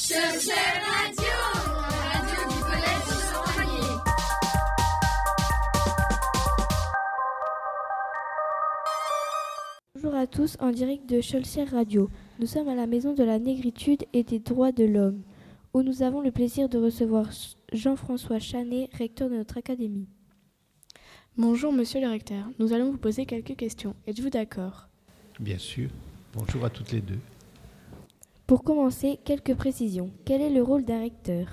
Radio, radio du collège. Bonjour à tous en direct de Cholsière Radio. Nous sommes à la Maison de la Négritude et des Droits de l'Homme, où nous avons le plaisir de recevoir Jean-François Chanet, recteur de notre académie. Bonjour monsieur le recteur, nous allons vous poser quelques questions. Êtes-vous d'accord? Bien sûr. Bonjour à toutes les deux. Pour commencer, quelques précisions. Quel est le rôle d'un recteur?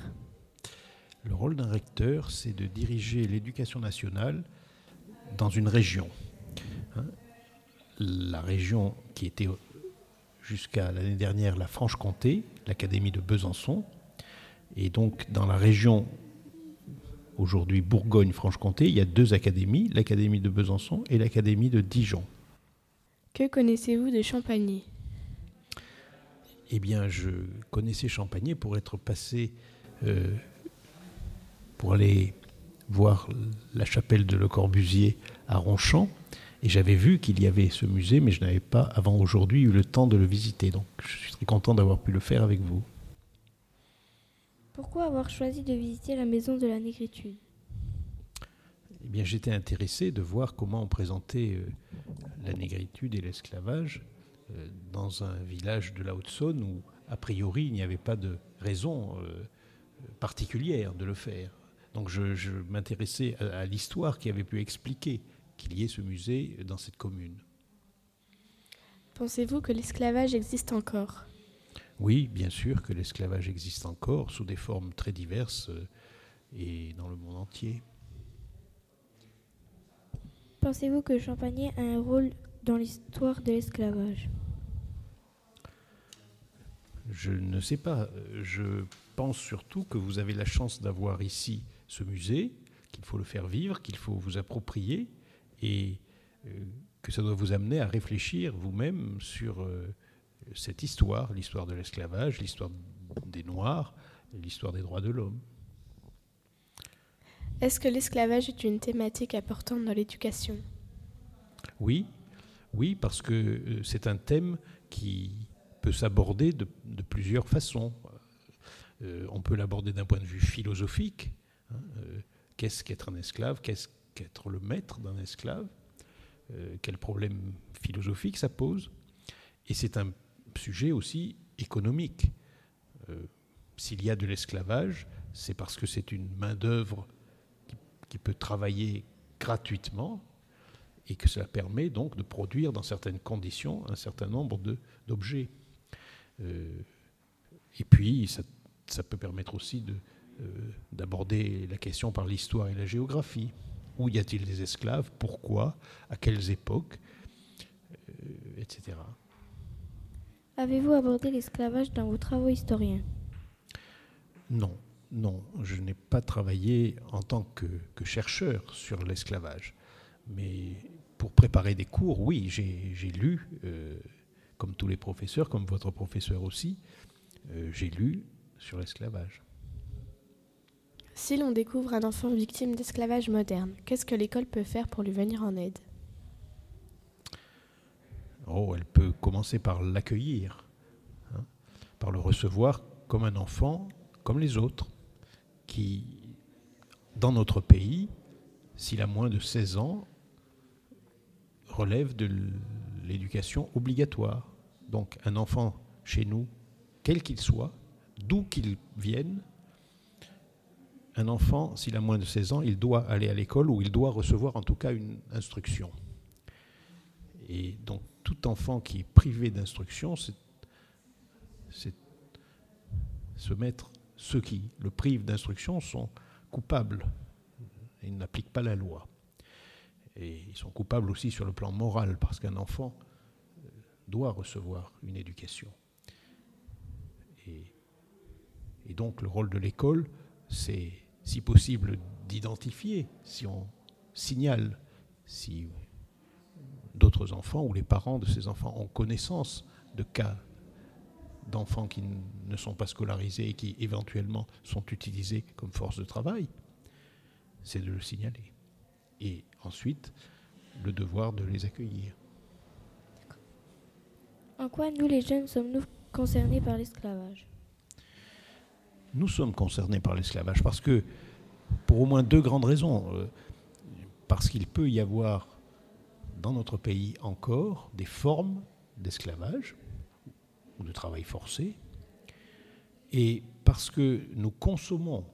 Le rôle d'un recteur, c'est de diriger l'éducation nationale dans une région. Hein, la région qui était jusqu'à l'année dernière la Franche-Comté, l'Académie de Besançon, et donc dans la région aujourd'hui Bourgogne-Franche-Comté, il y a deux académies, l'Académie de Besançon et l'Académie de Dijon. Que connaissez-vous de Champagny? Eh bien, je connaissais Champagné pour être passé, euh, pour aller voir la chapelle de Le Corbusier à Ronchamp. Et j'avais vu qu'il y avait ce musée, mais je n'avais pas, avant aujourd'hui, eu le temps de le visiter. Donc, je suis très content d'avoir pu le faire avec vous. Pourquoi avoir choisi de visiter la Maison de la Négritude? Eh bien, j'étais intéressé de voir comment on présentait euh, la négritude et l'esclavage dans un village de la Haute-Saône où, a priori, il n'y avait pas de raison euh, particulière de le faire. Donc, je, je m'intéressais à, à l'histoire qui avait pu expliquer qu'il y ait ce musée dans cette commune. Pensez-vous que l'esclavage existe encore? Oui, bien sûr que l'esclavage existe encore sous des formes très diverses euh, et dans le monde entier. Pensez-vous que Champagné a un rôle dans l'histoire de l'esclavage Je ne sais pas. Je pense surtout que vous avez la chance d'avoir ici ce musée, qu'il faut le faire vivre, qu'il faut vous approprier et euh, que ça doit vous amener à réfléchir vous-même sur euh, cette histoire, l'histoire de l'esclavage, l'histoire des Noirs, l'histoire des droits de l'homme. Est-ce que l'esclavage est une thématique importante dans l'éducation? Oui, oui, parce que euh, c'est un thème qui peut s'aborder de, plusieurs façons. Euh, on peut l'aborder d'un point de vue philosophique. hein, euh, Qu'est-ce qu'être un esclave Qu'est-ce qu'être le maître d'un esclave Euh, Quel problème philosophique ça pose Et c'est un sujet aussi économique. Euh, S'il y a de l'esclavage, c'est parce que c'est une main-d'œuvre qui peut travailler gratuitement et que cela permet donc de produire dans certaines conditions un certain nombre d'objets. Euh, et puis, ça, ça peut permettre aussi euh, d'aborder la question par l'histoire et la géographie. Où y a-t-il des esclaves? Pourquoi? À quelles époques? Euh, Etc. Avez-vous abordé l'esclavage dans vos travaux historiens? Non, non, je n'ai pas travaillé en tant que, que chercheur sur l'esclavage. Mais pour préparer des cours, oui, j'ai lu, euh, comme tous les professeurs, comme votre professeur aussi, euh, j'ai lu sur l'esclavage. Si l'on découvre un enfant victime d'esclavage moderne, qu'est-ce que l'école peut faire pour lui venir en aide? Oh, elle peut commencer par l'accueillir, hein, par le recevoir comme un enfant, comme les autres, qui, dans notre pays, s'il a moins de 16 ans, relève de l'éducation obligatoire. Donc un enfant chez nous, quel qu'il soit, d'où qu'il vienne, un enfant, s'il a moins de 16 ans, il doit aller à l'école ou il doit recevoir en tout cas une instruction. Et donc tout enfant qui est privé d'instruction, c'est se mettre. Ceux qui le privent d'instruction sont coupables. Ils n'appliquent pas la loi. Et ils sont coupables aussi sur le plan moral, parce qu'un enfant euh, doit recevoir une éducation. Et, donc le rôle de l'école, c'est, si possible, d'identifier, si on signale, si d'autres enfants ou les parents de ces enfants ont connaissance de cas d'enfants qui ne sont pas scolarisés et qui éventuellement sont utilisés comme force de travail, c'est de le signaler. Ensuite, le devoir de les accueillir. En quoi nous les jeunes sommes-nous concernés par l'esclavage? Nous sommes concernés par l'esclavage parce que, pour au moins deux grandes raisons, euh, parce qu'il peut y avoir dans notre pays encore des formes d'esclavage ou de travail forcé, et parce que nous consommons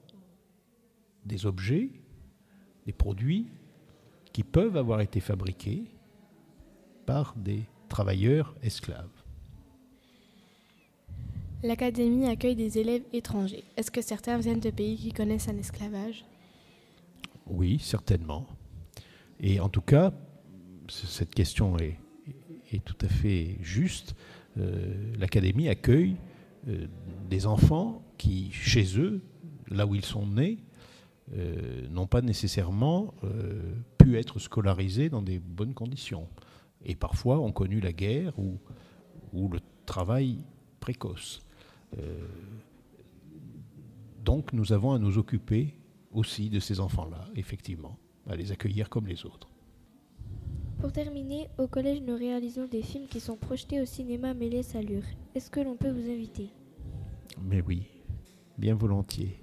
des objets, des produits qui peuvent avoir été fabriqués par des travailleurs esclaves. L'académie accueille des élèves étrangers. Est-ce que certains viennent de pays qui connaissent un esclavage? Oui, certainement. Et en tout cas, cette question est, est tout à fait juste. Euh, L'Académie accueille euh, des enfants qui, chez eux, là où ils sont nés, euh, n'ont pas nécessairement euh, pu être scolarisés dans des bonnes conditions. Et parfois ont connu la guerre ou, ou le travail précoce. Euh, donc nous avons à nous occuper aussi de ces enfants-là, effectivement, à les accueillir comme les autres. Pour terminer, au collège, nous réalisons des films qui sont projetés au cinéma Mêlés Salure. Est-ce que l'on peut vous inviter? Mais oui, bien volontiers.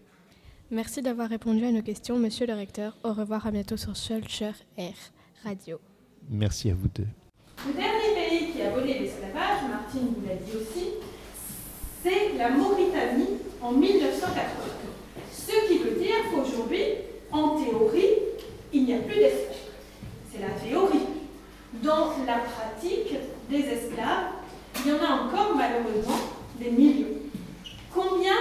Merci d'avoir répondu à nos questions, monsieur le recteur. Au revoir, à bientôt sur Schulcher Air Radio. Merci à vous deux. Le dernier pays qui a aboli l'esclavage, Martine vous l'a dit aussi, c'est la Mauritanie en 1980. Ce qui veut dire qu'aujourd'hui, en théorie, il n'y a plus d'esclaves. C'est la théorie. Dans la pratique des esclaves, il y en a encore malheureusement des millions. Combien?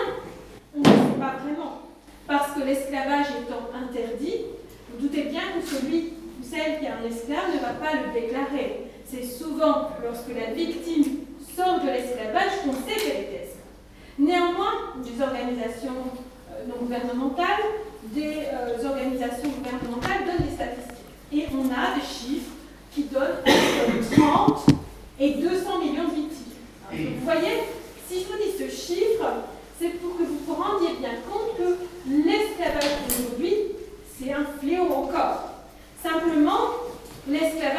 On ne sait pas vraiment. Parce que l'esclavage étant interdit, vous doutez bien que celui ou celle qui a un esclave ne va pas le déclarer. C'est souvent lorsque la victime sort de l'esclavage qu'on sait qu'elle est esclave. Néanmoins, des organisations euh, non gouvernementales, des euh, organisations gouvernementales donnent des statistiques. Et on a des chiffres qui donnent entre 30 et 200 millions de victimes. Vous voyez, si je vous dis ce chiffre, c'est un fléau encore. Simplement, l'esclavage